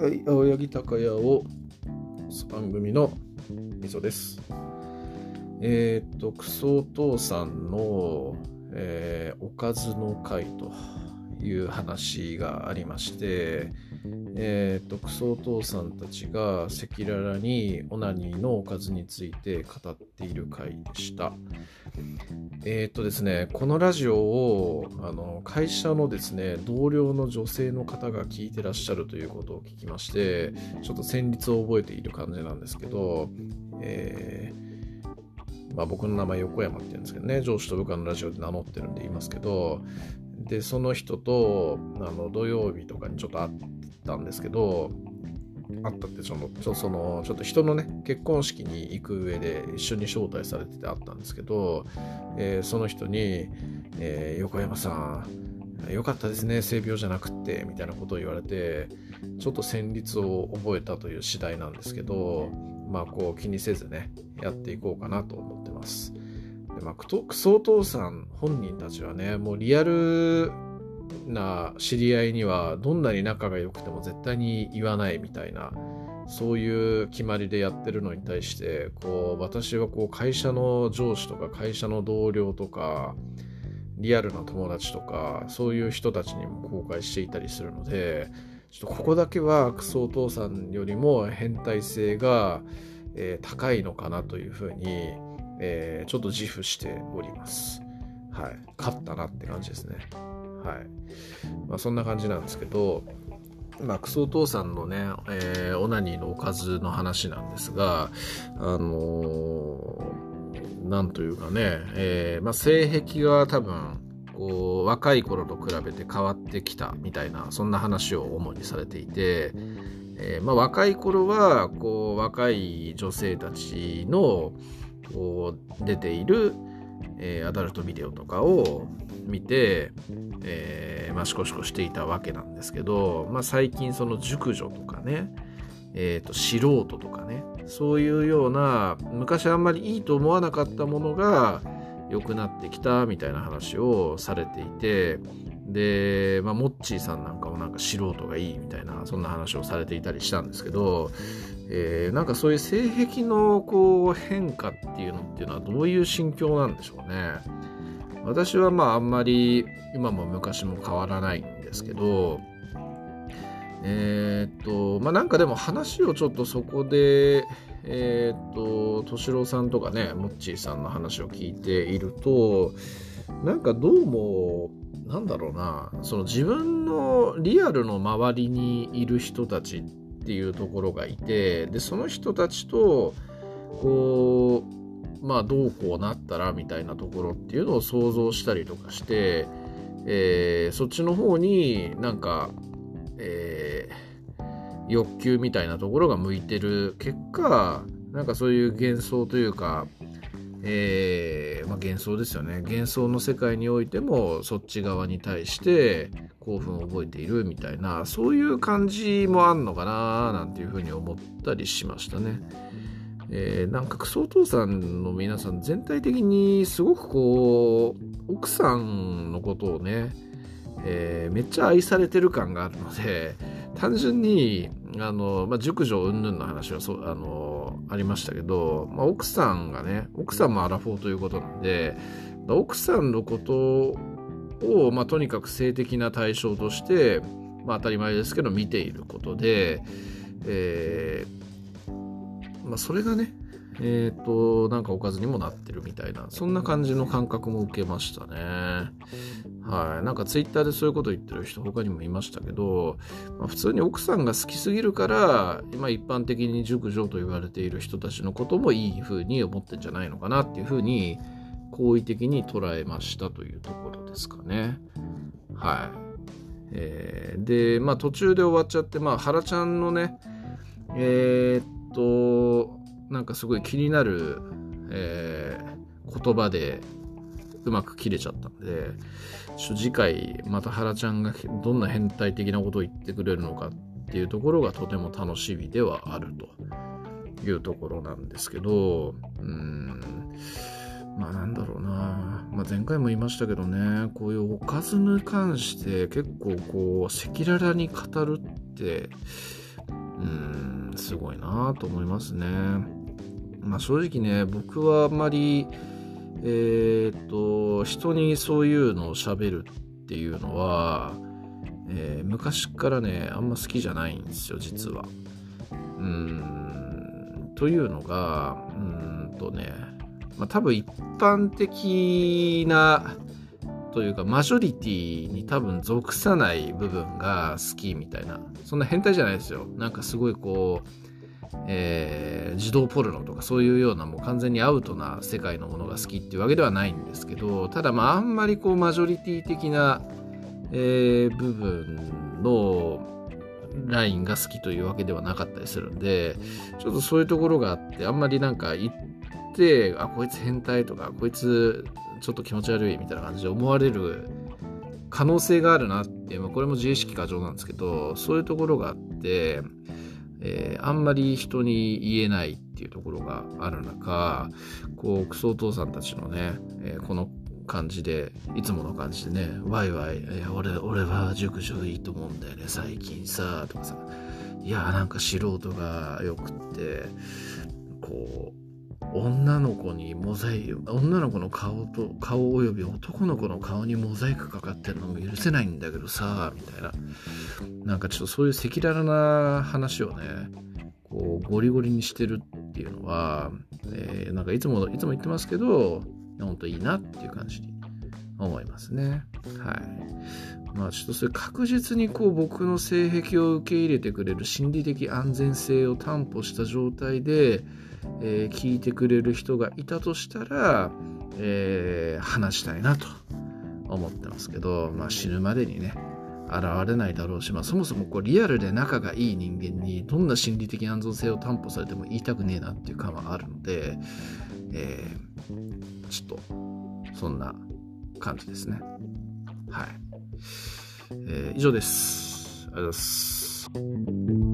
はい、青柳高也を番組のみそです。えーっと、クソお父さんの、えーおかずの会という話がありまして、えーっと、クソお父さんたちが赤裸々にオナニーのおかずについて語っている回でした。えーっとですね、このラジオをあの会社のですね同僚の女性の方が聞いてらっしゃるということを聞きまして、ちょっと旋律を覚えている感じなんですけど、えーまあ、僕の名前横山って言うんですけどね、上司と部下のラジオで名乗ってるんで言いますけど、で、その人とあの土曜日とかにちょっと会ったんですけど、会ったってそのちょそのちょっと人のね結婚式に行く上で一緒に招待されてて会ったんですけど、えーその人に、えー横山さんよかったですね性病じゃなくってみたいなことを言われてちょっと旋律を覚えたという次第なんですけどまあこう気にせずねやっていこうかなと思ってます。で、まあ、クソお父さん本人たちはねもうリアルな知り合いにはどんなに仲が良くても絶対に言わないみたいなそういう決まりでやってるのに対してこう私はこう会社の上司とか会社の同僚とかリアルな友達とかそういう人たちにも公開していたりするのでちょっとここだけはクソお父さんよりも変態性が、えー高いのかなというふうに、えーちょっと自負しております。はい。勝ったなって感じですね。はい。まあそんな感じなんですけど、まあ、クソお父さんのね、えーオナニーのおかずの話なんですが、あのーなんというかね、えーまあ、性癖が多分、こう、若い頃と比べて変わってきたみたいな、そんな話を主にされていて、えーまあ、若い頃は、こう、若い女性たちの、こう、出ている、えーアダルトビデオとかを見て、えーまあ、シコシコしていたわけなんですけど、まあ、最近その熟女とかね、えーと素人とかねそういうような昔あんまりいいと思わなかったものが良くなってきたみたいな話をされていてで、まあ、モッチーさんなんかもなんか素人がいいみたいなそんな話をされていたりしたんですけど、えーなんかそういう性癖のこう変化っていうのっていうのはどういう心境なんでしょうね？私はまああんまり今も昔も変わらないんですけどえーっとまあなんかでも話をちょっとそこでえーっと敏郎さんとかねモッチーさんの話を聞いているとなんかどうもなんだろうなその自分のリアルの周りにいる人たちっていうところがいてでその人たちとこうまあどうこうなったらみたいなところっていうのを想像したりとかして、えーそっちの方になんか、えー欲求みたいなところが向いてる結果なんかそういう幻想というか、えーまあ、幻想ですよね幻想の世界においてもそっち側に対して興奮を覚えているみたいなそういう感じもあんのかななんていうふうに思ったりしましたね。えーなんかクソお父さんの皆さん全体的にすごくこう奥さんのことをね、えーめっちゃ愛されてる感があるので単純にあの、まあ、熟女云々の話はそうあのありましたけど、まあ、奥さんがね奥さんもアラフォーということなんで奥さんのことを、まあ、とにかく性的な対象として、まあ、当たり前ですけど見ていることで、えーまあ、それがねえっ、となんかおかずにもなってるみたいなそんな感じの感覚も受けましたね。はい。なんかツイッターでそういうこと言ってる人他にもいましたけど、まあ、普通に奥さんが好きすぎるから今一般的に熟女と言われている人たちのこともいい風に思ってんじゃないのかなっていう風に好意的に捉えましたというところですかね。はい。えーでまあ途中で終わっちゃってまあ原ちゃんのねえーっとなんかすごい気になる、えー言葉でうまく切れちゃったんでちょ次回また原ちゃんがどんな変態的なことを言ってくれるのかっていうところがとても楽しみではあるというところなんですけどうーんまあなんだろうな、まあ、前回も言いましたけどねこういうおかずに関して結構こう赤裸々に語るってうんすごいなと思いますね。まあ正直ね僕はあんまりえっ、と人にそういうのを喋るっていうのは、えー、昔からねあんま好きじゃないんですよ実は。うんというのがうんとねまあ、多分一般的なというかマジョリティに多分属さない部分が好きみたいなそんな変態じゃないですよ。なんかすごいこう、えー、児童ポルノとかそういうようなもう完全にアウトな世界のものが好きっていうわけではないんですけどただまああんまりこうマジョリティ的な、えー、部分のラインが好きというわけではなかったりするんでちょっとそういうところがあってあんまりなんか一ってあこいつ変態とかこいつちょっと気持ち悪いみたいな感じで思われる可能性があるなっていう、ま、これも自意識過剰なんですけどそういうところがあって、えー、あんまり人に言えないっていうところがある中こうクソお父さんたちのね、えー、この感じでいつもの感じでねワイワイ「俺俺は熟女いいと思うんだよね最近さ」とかさ「いやなんか素人がよくってこう女の子にモザイク女の子の顔と顔および男の子の顔にモザイクかかってるのも許せないんだけどさみたいな。なんかちょっとそういう赤裸々な話をねこうゴリゴリにしてるっていうのは、えー、なんかいつもいつも言ってますけど本当いいなっていう感じに思いますね。はい。まあちょっとそれ確実にこう僕の性癖を受け入れてくれる心理的安全性を担保した状態でえー、聞いてくれる人がいたとしたら、えー、話したいなと思ってますけど、まあ、死ぬまでにね現れないだろうし、まあ、そもそもこうリアルで仲がいい人間にどんな心理的安全性を担保されても言いたくねえなっていう感はあるので、えー、ちょっとそんな感じですね。はい、えー、以上です。ありがとうございます。